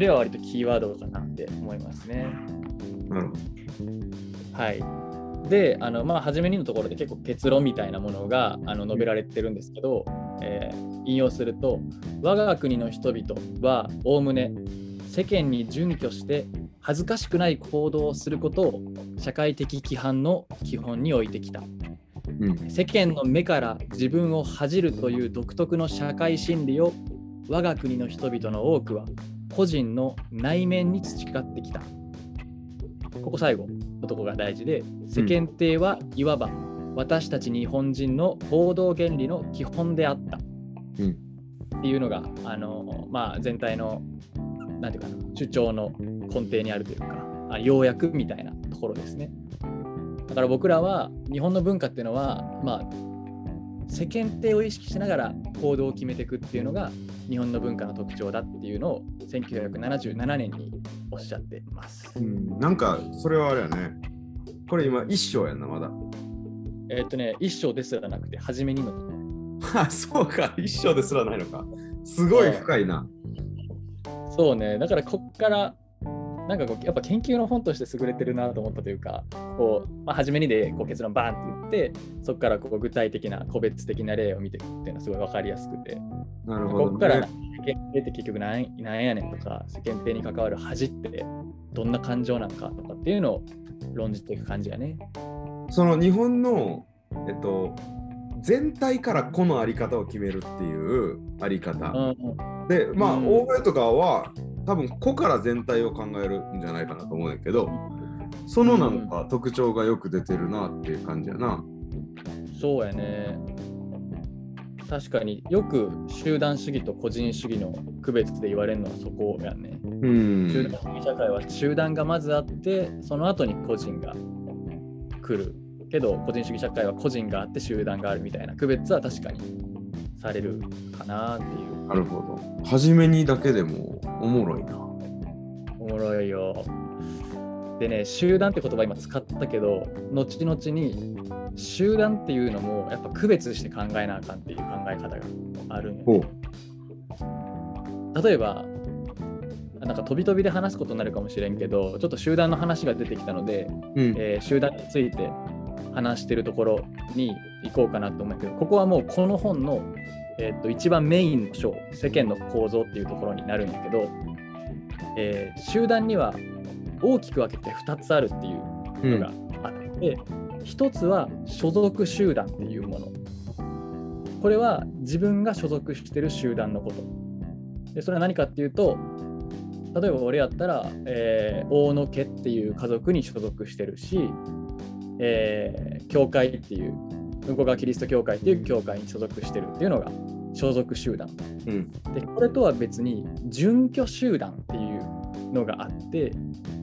それは割とキーワードかなって思いますね。はい。で、あのまあ、初めにのところで結構結論みたいなものがあの述べられてるんですけど、えー引用すると、我が国の人々はおおむね世間に準拠して恥ずかしくない行動をすることを社会的規範の基本に置いてきた。うん。世間の目から自分を恥じるという独特の社会心理を我が国の人々の多くは個人の内面に培ってきた。ここ最後のとこが大事で世間体はいわば私たち日本人の行動原理の基本であった。うんっていうのがあの、まあ、全体のなんていうかな主張の根底にあるというかあ要約みたいなところですね。だから僕らは日本の文化っていうのは、まあ、世間体を意識しながら行動を決めていくっていうのが日本の文化の特徴だっていうのを1977年におっしゃってます。うん、なんか、それはあれやね。これ今、一章やんな、まだ。えーっとね、一章ですらなくて、初めにの。あ、そうか、一章ですらないのか。すごい深いな。そうね、だからこっから、なんかこうやっぱ研究の本として優れてるなと思ったというか、こう、まあ、初めにでこう結論バーンって言って、そこからこう具体的な個別的な例を見ていくっていうのはすごい分かりやすくて、なるほど、ここからね。世間体って結局なんなんやねんとか、世間体に関わる恥ってどんな感情なんかとかっていうのを論じていく感じやね。その日本の、えっと、全体からこのあり方を決めるっていうあり方。うんで、まあ、うん欧米とかは、多分個から全体を考えるんじゃないかなと思うんだけど、そのなんか特徴がよく出てるなっていう感じやな。そうやね。確かによく集団主義と個人主義の区別で言われるのはそこやね。うん。集団主義社会は集団がまずあって、その後に個人が来る。けど、個人主義社会は個人があって集団があるみたいな区別は確かにされるかなっていう。なるほど。初めにだけでもおもろいな。おもろいよ。でね、集団って言葉今使ったけど、後々に集団っていうのもやっぱ区別して考えなあかんっていう考え方があるんよほう。例えば、なんか飛び飛びで話すことになるかもしれんけど、ちょっと集団の話が出てきたので、うん。えー集団について話してるところに行こうかなと思うけど、ここはもうこの本の、えーっと一番メインの章、世間の構造っていうところになるんやけど、えー集団には大きく分けて2つあるっていうのがあって、1つは所属集団っていうもの。これは自分が所属してる集団のこと。でそれは何かっていうと、例えば俺やったら、えー大野家っていう家族に所属してるし、えー教会っていう、向こう側キリスト教会っていう教会に所属してるっていうのが所属集団。うん。で、これとは別に準拠集団っていうのがあって、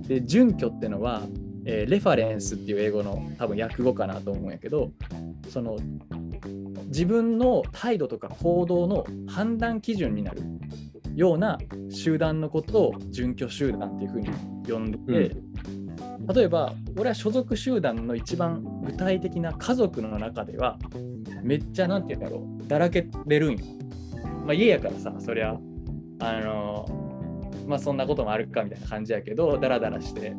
で、準拠ってのは、えーレファレンスっていう英語の多分訳語かなと思うんやけど、その自分の態度とか行動の判断基準になるような集団のことを準拠集団っていうふうに呼んでて、例えば俺は所属集団の一番具体的な家族の中ではめっちゃなんて言うんだろうだらけれるんよ。まあ家やからさそりゃあのまあそんなこともあるかみたいな感じやけどダラダラして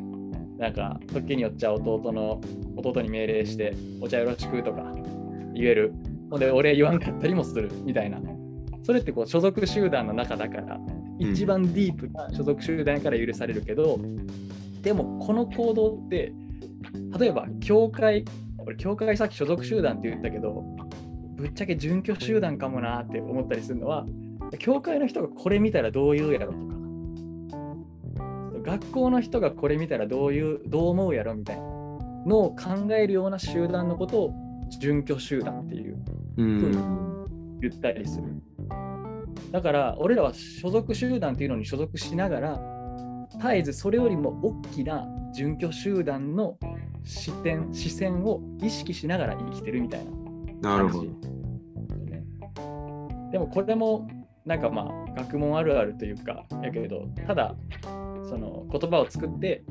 なんか時によっちゃ弟の弟に命令してお茶よろしくとか言えるほんで俺言わんかったりもするみたいなそれってこう所属集団の中だから一番ディープな所属集団から許されるけど、でもこの行動って例えば教会俺教会さっき所属集団って言ったけどぶっちゃけ準拠集団かもなって思ったりするのは教会の人がこれ見たらどう言うやろとか学校の人がこれ見たらどういうどう思うやろみたいなのを考えるような集団のことを準拠集団っていううん。言ったりする。だから俺らは所属集団っていうのに所属しながら絶えずそれよりも大きな準拠集団の視点視線を意識しながら生きてるみたいななるほど。ね。でもこれもなんかまあ学問あるあるというかやけどただその言葉を作って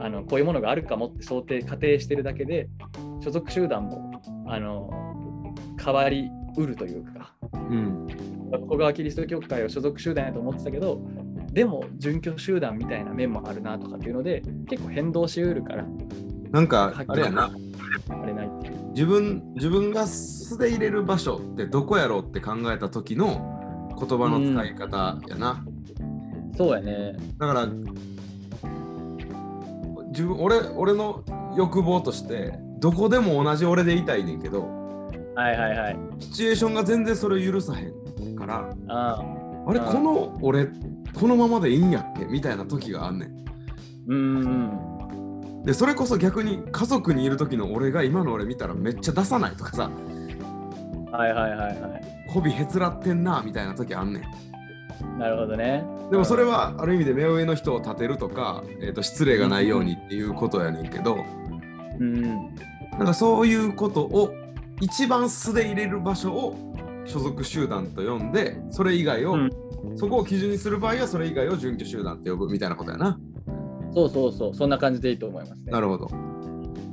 あのこういうものがあるかもって想定仮定してるだけで所属集団もあの変わりうるというかうん。学校側キリスト教会を所属集団やと思ってたけどでも準拠集団みたいな面もあるなとかっていうので結構変動しうるからなんかあれやなあれないっていう。自分自分が素で入れる場所ってどこやろうって考えた時の言葉の使い方やな、そうやね。だから自分俺俺の欲望としてどこでも同じ俺でいたいねんけどはいはいはい。シチュエーションが全然それを許さへんからああ。あれうんこの俺このままでいいんやっけ？みたいな時があんねんうんうん。でそれこそ逆に家族にいる時の俺が今の俺見たらめっちゃ出さないとかさはいはいはいはい。媚びへつらってんなみたいな時あんねんなるほどね。でもそれはある意味で目上の人を立てるとか、えー、と失礼がないようにっていうことやねんけどうん。なんかそういうことを一番素で入れる場所を所属集団と呼んでそれ以外を、うんそこを基準にする場合はそれ以外を準拠集団って呼ぶみたいなことやな。そうそうそう。そんな感じでいいと思いますね。なるほど。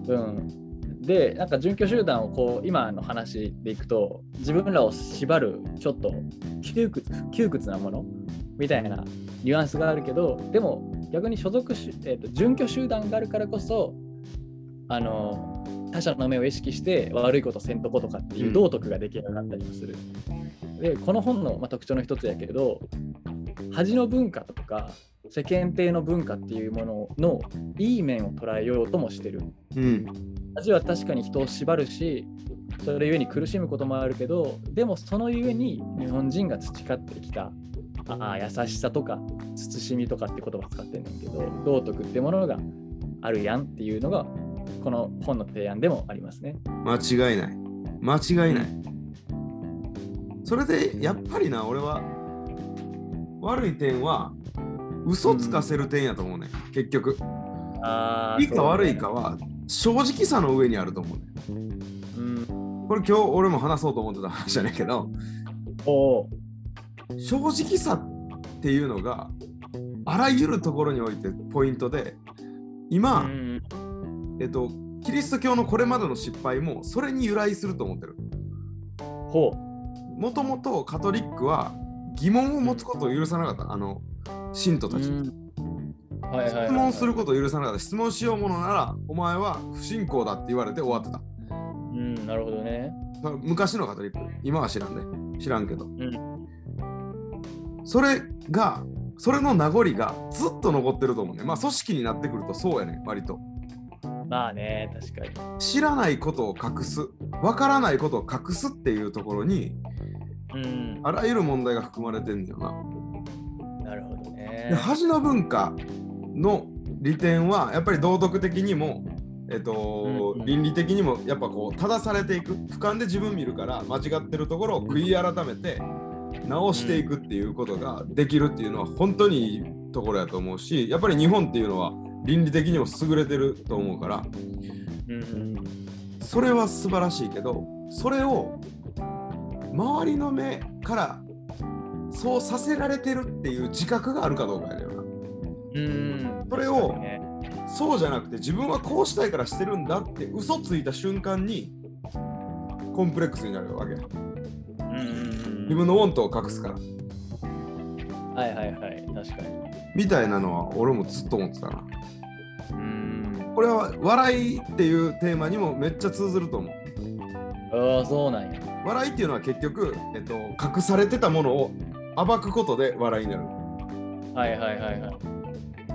うん。で、なんか準拠集団をこう今の話でいくと、自分らを縛るちょっと窮屈窮屈なものみたいなニュアンスがあるけど、でも逆に所属し、えー、と準拠集団があるからこそ、あの他者の目を意識して悪いことせんとことかっていう道徳が出来上がったりもする。で、この本の、まあ、特徴の一つやけど、恥の文化とか世間体の文化っていうもののいい面を捉えようともしてる。うん。恥は確かに人を縛るし、それゆえに苦しむこともあるけど、でもそのゆえに日本人が培ってきたああ優しさとか慎みとかって言葉使ってんねんけど、道徳ってものがあるやんっていうのが、この本の提案でもありますね。間違いない。間違いない。それでやっぱりな、俺は悪い点は嘘つかせる点やと思うね、結局。ああいいか悪いかは正直さの上にあると思うね。うん。これ今日俺も話そうと思ってた話じゃないけど、おう正直さっていうのがあらゆるところにおいてポイントで今、うんえっとキリスト教のこれまでの失敗もそれに由来すると思ってる。ほもともとカトリックは疑問を持つことを許さなかった。あの信徒う。たち、質問することを許さなかった。質問しようものならお前は不信仰だって言われて終わってた。うん、なるほどね。まあ昔のカトリック。今は知らんで知らんけど、ん。それがそれの名残がずっと残ってると思うね。まあ組織になってくるとそうやね割とまあね、確かに。知らないことを隠すわからないことを隠すっていうところにうん、あらゆる問題が含まれてんだよな。なるほどねで。恥の文化の利点はやっぱり道徳的にも、えっとうんうん倫理的にもやっぱこう正されていく俯瞰で自分見るから間違ってるところを悔い改めて直していくっていうことができるっていうのは本当にいいところやと思うしやっぱり日本っていうのは倫理的にも優れてると思うからうんうんそれは素晴らしいけどそれを周りの目からそうさせられてるっていう自覚があるかどうかやだよな。うん、それをねそうじゃなくて自分はこうしたいからしてるんだって嘘ついた瞬間にコンプレックスになるわけ。うんうん自分のウォントを隠すから。うん、はいはいはい、確かに。みたいなのは俺もずっと思ってたな。うん、これは笑いっていうテーマにもめっちゃ通ずると思う。ああ、そうなんや。笑いっていうのは結局、えっと、隠されてたものを暴くことで笑いになる。はいはいはいはい。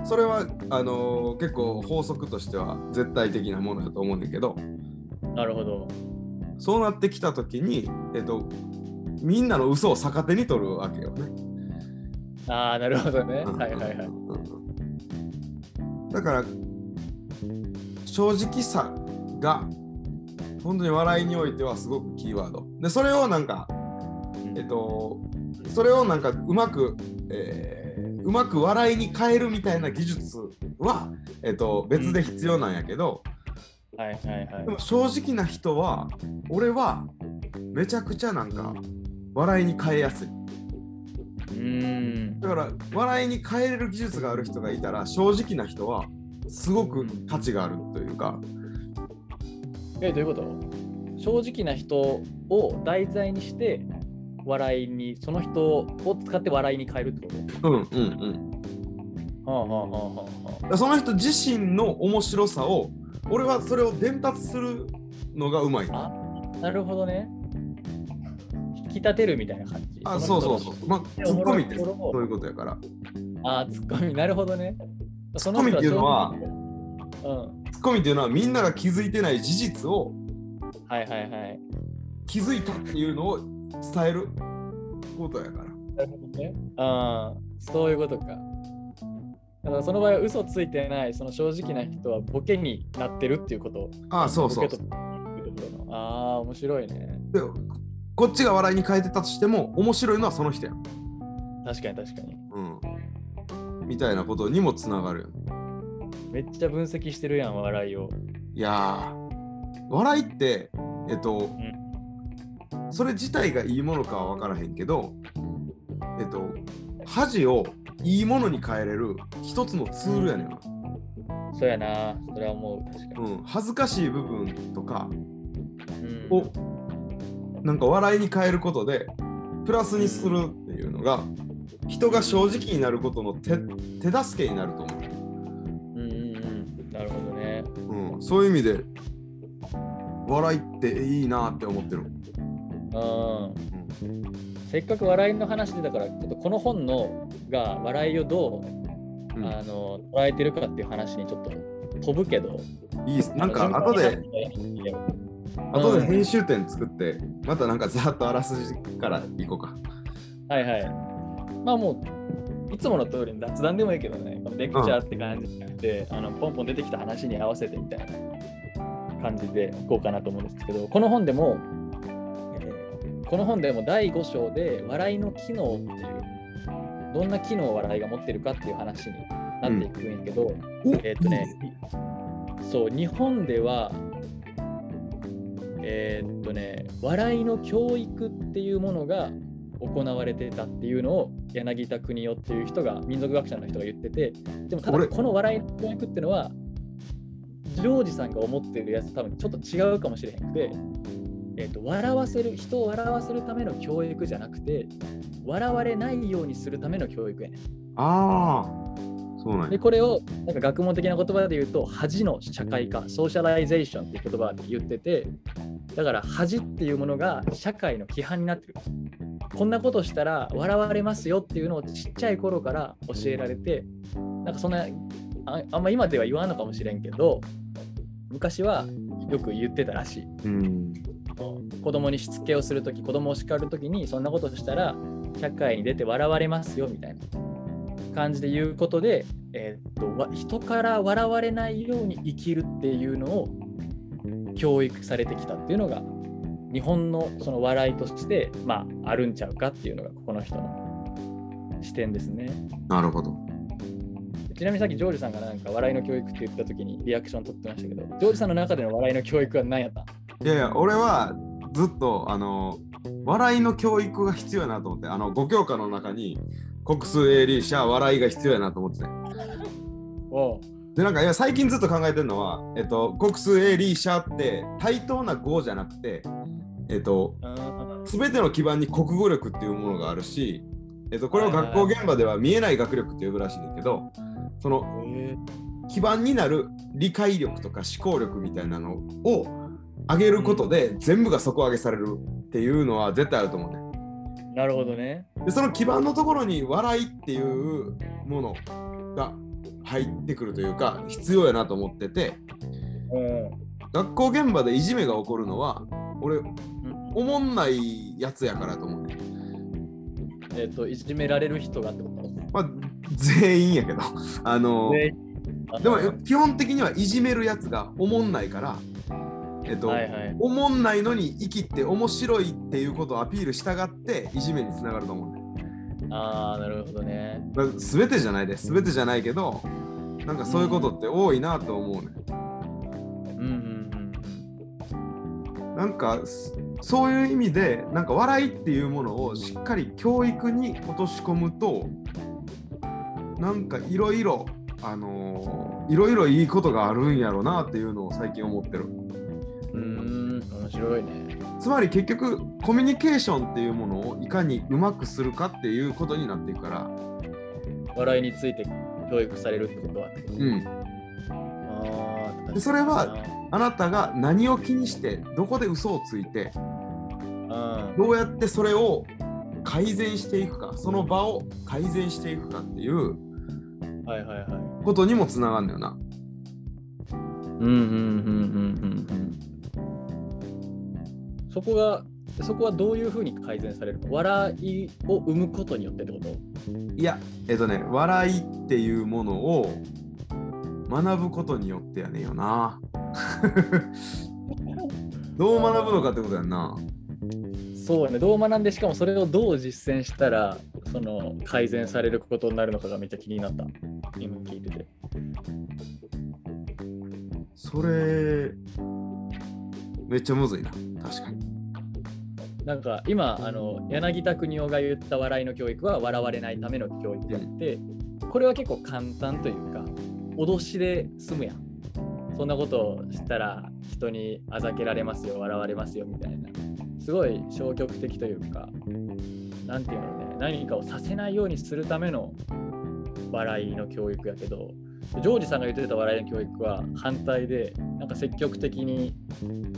それはあのー結構法則としては絶対的なものだと思うんだけどなるほど。そうなってきた時に、えっと、みんなの嘘を逆手に取るわけよね。ああ、なるほどね。うんはいはいはい。だから正直さが本当に笑いにおいてはすごくキーワード。でそれをなんかえっとそれをなんかうまく、えーうまく笑いに変えるみたいな技術は、えっと、別で必要なんやけど、はいはいはいでも正直な人は俺はめちゃくちゃなんか笑いに変えやすい。うん。だから笑いに変えれる技術がある人がいたら正直な人はすごく価値があるというか、え、どういうこと？正直な人を題材にして、笑いに、その人を使って笑いに変えるってこと？うんうんうん。はあはあはあはあその人自身の面白さを俺はそれを伝達するのがうまい。あなるほどね。引き立てるみたいな感じ。あそうそうそう。まあツッコミってそういうことやから。あ、ツッコミ、なるほどね。ツッコミっていうのはうん。ツッコミっていうのはみんなが気づいてない事実をはいはいはい。気づいたっていうのを伝えることやからなるほどね。ああ、そういうことか。だからその場合は嘘ついてない、その正直な人はボケになってるっていうこと。ああそうそうボケというああ、面白いね。でこっちが笑いに変えてたとしても面白いのはその人やん、確かに確かに。うん、みたいなことにもつながるよねめっちゃ分析してるやん、笑いを。いやー笑いってえっと、それ自体がいいものかは分からへんけどえっと恥をいいものに変えれる一つのツールやねんな、そうやな、それは思う。確かに。うん、恥ずかしい部分とかうんをなんか笑いに変えることでプラスにするっていうのが人が正直になることの手手助けになると思う。んうんうん。なるほどね。う、うん、そういう意味で笑いっていいなって思ってる、うん。せっかく笑いの話でだから、ちょっとこの本のが笑いをどう、うん。あの捉えてるかっていう話にちょっと飛ぶけど、いいなんか後で後で編集点作ってまたなんかざっとあらすじからいこうか。はいはい。まあもう、いつもの通りに雑談でもいいけどね、レクチャーって感じじゃなくて、あのポンポン出てきた話に合わせてみたいな感じでいこうかなと思うんですけど、この本でも、えーこの本でも第5章で笑いの機能っていう、どんな機能を笑いが持ってるかっていう話になっていくんやけど、おえーっとね、そう、日本では、えーっとね、笑いの教育っていうものが行われてたっていうのを柳田国夫っていう人が民族学者の人が言っててでもただ俺この笑いの教育っていうのはジョージさんが思ってるやつ多分ちょっと違うかもしれへんくて、えー、と笑わせる人を笑わせるための教育じゃなくて笑われないようにするための教育やねん。ああそうなんや。でこれをなんか学問的な言葉で言うと恥の社会化 socialization っていう言葉で言っててだから恥っていうものが社会の規範になってるこんなことしたら笑われますよっていうのをちっちゃい頃から教えられてなんかそんなああんま今では言わんのかもしれんけど昔はよく言ってたらしい。うん。子供にしつけをするとき子供を叱るときにそんなことしたら社会に出て笑われますよみたいな感じで言うことで、えーっとわ人から笑われないように生きるっていうのを教育されてきたっていうのが日本のその笑いとして、まあ、あるんちゃうかっていうのがここの人の視点ですね。なるほど。ちなみにさっきジョージさんがなんか笑いの教育って言ったときにリアクション取ってましたけど、ジョージさんの中での笑いの教育は何やった？いやいや俺はずっとあの笑いの教育が必要やなと思ってあの5教科の中に国数英理社笑いが必要やなと思ってて。おう。でなんかいや最近ずっと考えてるのは、えっと、国数英理社って対等な語じゃなくてえっとうん全ての基盤に国語力っていうものがあるし、えっと、これを学校現場では見えない学力って呼ぶらしいんだけどそのへ基盤になる理解力とか思考力みたいなのを上げることで全部が底上げされるっていうのは絶対あると思うね。ーなるほどね。でその基盤のところに笑いっていうものが入ってくるというか必要やなと思っててうん学校現場でいじめが起こるのは俺うんおもんないやつやからと思うね。えっ、と、いじめられる人がってこと？まあ全員やけど あのででも基本的にはいじめるやつがおもんないからえっと、はいはい。おもんないのに生きて面白いっていうことをアピールしたがっていじめにつながると思うね。ああ、なるほどね。まあ、全てじゃないです全てじゃないけどなんかそういうことって多いなと思うね。うんなんかそそういう意味でなんか笑いっていうものをしっかり教育に落とし込むとなんかいろいろあのーいろいろいいことがあるんやろなっていうのを最近思ってる。うん。うーん、面白いね。つまり結局コミュニケーションっていうものをいかにうまくするかっていうことになっていくから笑いについて教育されるってことはうん。あーでそれはあなたが何を気にして、どこで嘘をついて、どうやってそれを改善していくか、その場を改善していくかっていうはいはいはい。ことにもつながるんだよな。うんうんうんうんうんうん。そこが、そこはどういうふうに改善されるの笑いを生むことによってってこと？いや、えっとね、笑いっていうものを学ぶことによってやねんよな。どう学ぶのかってことやんな。そうね、どう学んで、しかもそれをどう実践したら、その改善されることになるのかがめっちゃ気になった。今聞いてて。それ、めっちゃむずいな。確かに。なんか今、あの柳田国夫が言った笑いの教育は笑われないための教育であって、これは結構簡単というか、脅しで済むやん。そんなことをしたら人にあざけられますよ、笑われますよみたいな。すごい消極的というか、なんていうのね、何かをさせないようにするための笑いの教育やけど、ジョージさんが言ってた笑いの教育は反対で、なんか積極的に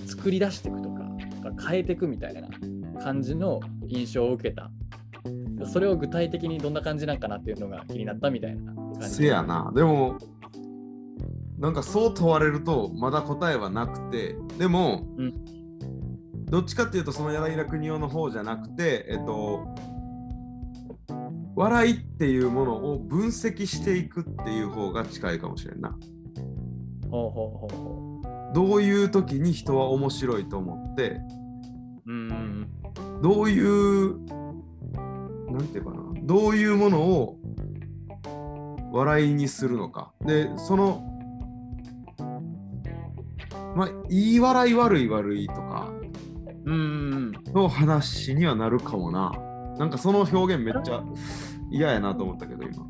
作り出していくとか、変えていくみたいな感じの印象を受けた。それを具体的にどんな感じなんかなっていうのが気になったみたいな感じ。せやな。でも、なんかそう問われると、まだ答えはなくて、でも、うんどっちかっていうと、その柳田国夫の方じゃなくて、えっと、笑いっていうものを分析していくっていう方が近いかもしれんな。ほうほうほうほどういう時に人は面白いと思って、う。うん。どういう、なんていうかな、どういうものを笑いにするのか。で、その、まあ、いい笑い悪い悪いとかうん。の話にはなるかもな。なんかその表現めっちゃ嫌やなと思ったけど、今。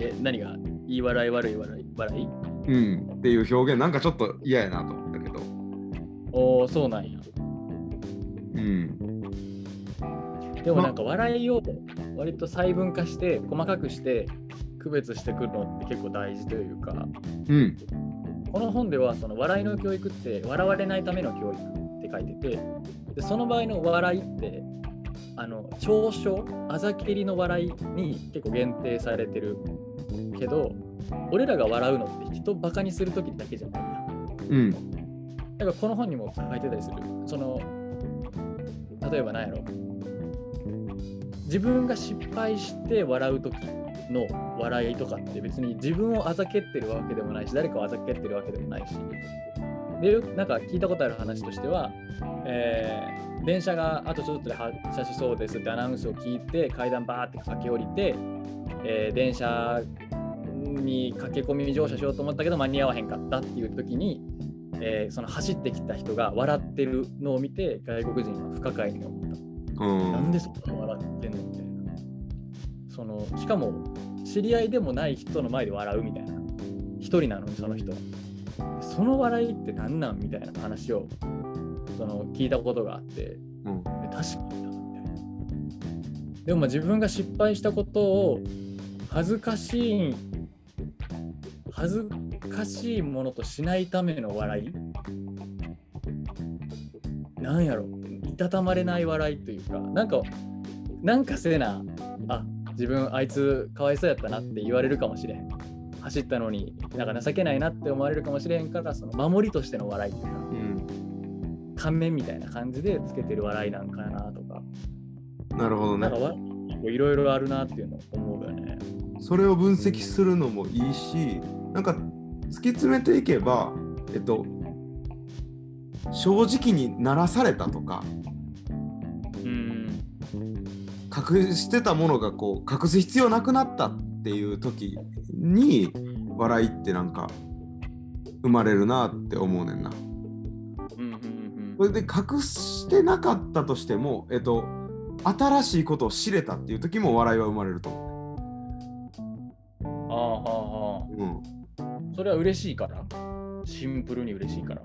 え、何が？いい笑い悪い笑い笑い？うん。っていう表現なんかちょっと嫌やなと思ったけど。おお、そうなんや。うん。でもなんか笑いを割と細分化して細かくして区別してくるのって結構大事というかうん。この本ではその笑いの教育って笑われないための教育って書いててでその場合の笑いってあの嘲笑あざけりの笑いに結構限定されてるけど俺らが笑うのって人バカにする時だけじゃないやうん。だからこの本にも書いてたりする。その例えば何やろ自分が失敗して笑う時の笑いとかって別に自分をあざけってるわけでもないし誰かをあざけってるわけでもないしでなんか聞いたことある話としては、えー電車があとちょっとで発車しそうですってアナウンスを聞いて階段バーって駆け下りて、えー電車に駆け込み乗車しようと思ったけど間に合わへんかったっていう時にえーその走ってきた人が笑ってるのを見て外国人は不可解に思った。うん。なんでそこで笑ってんのみたいな。そのしかも知り合いでもない人の前で笑うみたいな。一人なのにその人は。その笑いって何なんみたいな話をその聞いたことがあって、うん。え確かになみたいな。でもまあ自分が失敗したことを恥ずかしい恥ずかしいものとしないための笑いなんやろいたたまれない笑いというかなんかなんかせなあ自分あいつかわいそうやったなって言われるかもしれん走ったのになんか情けないなって思われるかもしれんからその守りとしての笑いっていうかうん。顔面みたいな感じでつけてる笑いなんかなとかなるほどねなんか。わいろいろあるなっていうのを思うよね。それを分析するのもいいし、なんか突き詰めていけば、えっと、正直にならされたとか、うん。隠してたものがこう隠す必要なくなったっていう時に、笑いってなんか生まれるなって思うねんな。それで隠してなかったとしても、えっと、新しいことを知れたっていう時も笑いは生まれると思うん。ああ、はあ、はう。うん。あ。それは嬉しいから？シンプルに嬉しいから？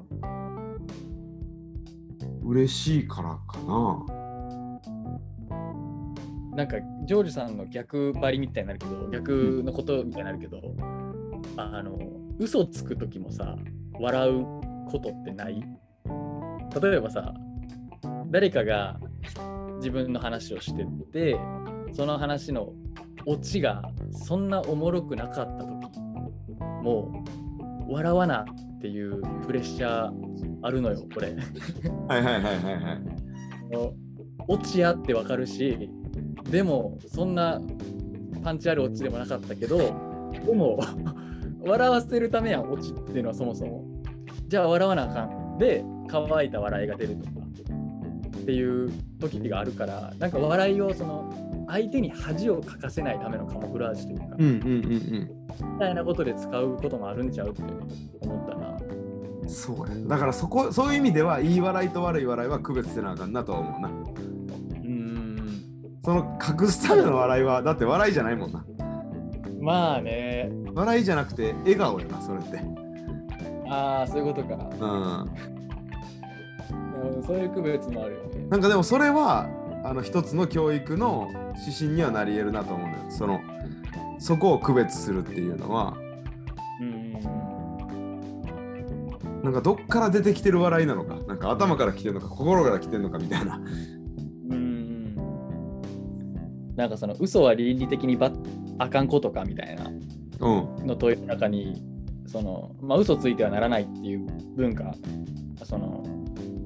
嬉しいからかな。なんかジョージさんの逆張りみたいになるけど逆のことみたいになるけどあの嘘つく時もさ笑うことってない？例えばさ誰かが自分の話をしててその話のオチがそんなおもろくなかった時もう笑わなっていうプレッシャーあるのよこれはいはいはいはいはい。オチやってわかるしでもそんなパンチあるオチでもなかったけどでも 笑わせるためやんオチっていうのはそもそもじゃあ笑わなあかんで乾いた笑いが出るとかっていう時があるからなんか笑いをその相手に恥をかかせないためのカモフラージュというか、うんうんうんみたいなことで使うこともあるんちゃうって思ったな。うん。そうや。だからそこそういう意味ではいい笑いと悪い笑いは区別せなあかんなとは思うな。その隠すための笑いはだって笑いじゃないもんな。まあね笑いじゃなくて笑顔やなそれって。ああそういうことか。うん。うんそういう区別もあるよね。なんかでもそれはあの一つの教育の指針にはなり得るなと思うんだよ。そのそこを区別するっていうのはうんなんかどっから出てきてる笑いなのかなんか頭から来てるのか心から来てるのかみたいな。うんうんなんかその嘘は倫理的にばあかんことかみたいなうん。の問いの中にその、まあ、嘘ついてはならないっていう文化その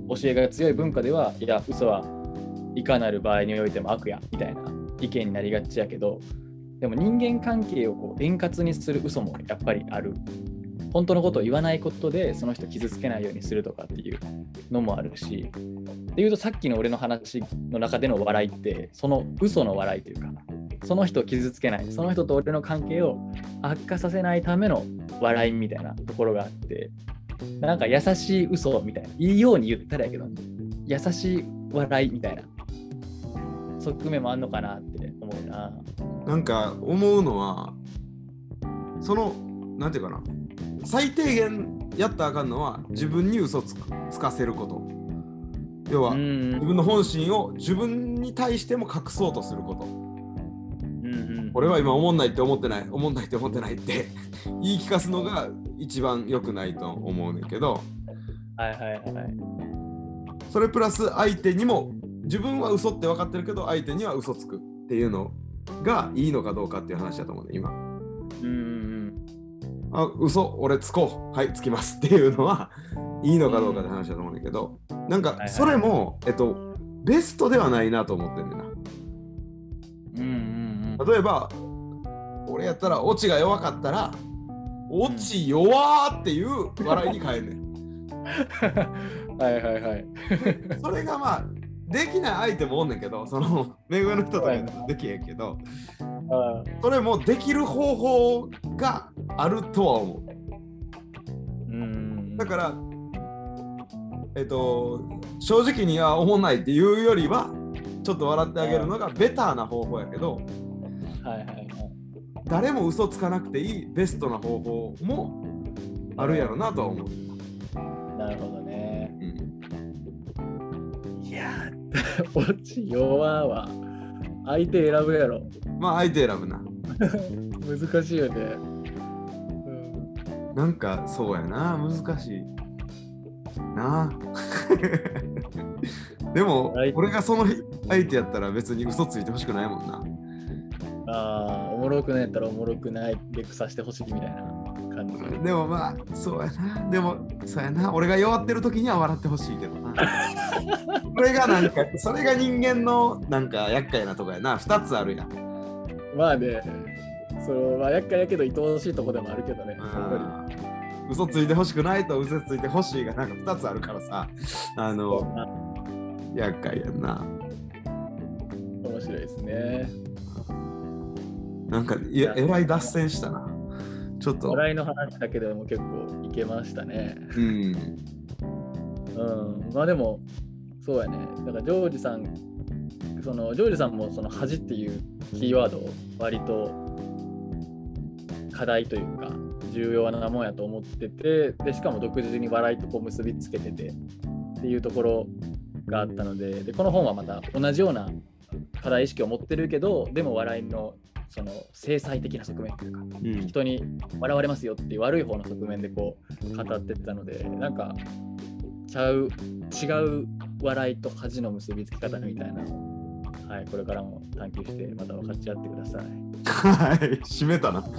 教えが強い文化ではいや嘘はいかなる場合においても悪やみたいな意見になりがちやけどでも人間関係をこう円滑にする嘘もやっぱりある本当のことを言わないことでその人傷つけないようにするとかっていうのもあるしでいうとさっきの俺の話の中での笑いってその嘘の笑いというかその人を傷つけないその人と俺の関係を悪化させないための笑いみたいなところがあってなんか優しい嘘みたいないいように言ったらやけど優しい笑いみたいな側面もあんのかなって思うな。なんか思うのはそのなんていうかな最低限やったらあかんのは自分に嘘つくつかせること。要は、うん。自分の本心を自分に対しても隠そうとすること。うんうん。俺は今思んないって思ってない思んないって思ってないって 言い聞かすのが一番良くないと思うねんけど。はいはいはい。それプラス相手にも自分は嘘って分かってるけど相手には嘘つくっていうのがいいのかどうかっていう話だと思うね今。うんうんあ嘘。俺つこう。はいつきます。っていうのはいいのかどうかって話だと思うんだけど。なんかいはいそれもえっとベストではないなと思ってるんだよな。うんうんうん。例えば俺やったらオチが弱かったらオチ弱ーっていう笑いに変えんねん。はいはいはい。それがまあできない相手もおんねんけどその目上の人とかできへんけどあそれもできる方法があるとは思う。ーうん。だからえっと正直には思んないっていうよりはちょっと笑ってあげるのがベターな方法やけどはいはいはい。誰も嘘つかなくていいベストな方法もあるやろなとは思う、なるほど オチ弱は相手選ぶやろ。まあ相手選ぶな。難しいよね、うん。なんかそうやな。難しいな。でもはい。俺がその相手やったら別に嘘ついてほしくないもんな。ああおもろくないやったらおもろくないでさしてほしいみたいな感じ。でもまあそうやな。でもそうやな。俺が弱ってる時には笑ってほしいけどな。それがなんかそれが人間のなんか厄介なとこやな。2つあるやん。まあね。そのまあ厄介やけど愛おしいとこでもあるけどね。やっぱうん嘘ついてほしくないと嘘ついてほしいがなんか2つあるからさ。ありの厄介やんな。面白いですね。なんかいやえらい脱線したなちょっと。笑いの話だけでも結構いけましたね。うん。うん。まあでもそうやね。だからジョージさんそのジョージさんもその恥っていうキーワードを割と課題というか重要なもんやと思っててでしかも独自に笑いとこう結びつけててっていうところがあったのででこの本はまた同じような課題意識を持ってるけどでも笑いのその制裁的な側面というかうん人に笑われますよっていう悪い方の側面でこう語ってったのでなんかちゃう違う笑いと恥の結びつき方みたいなのを、はい、これからも探求してまた分かち合ってください。はい、締めたな。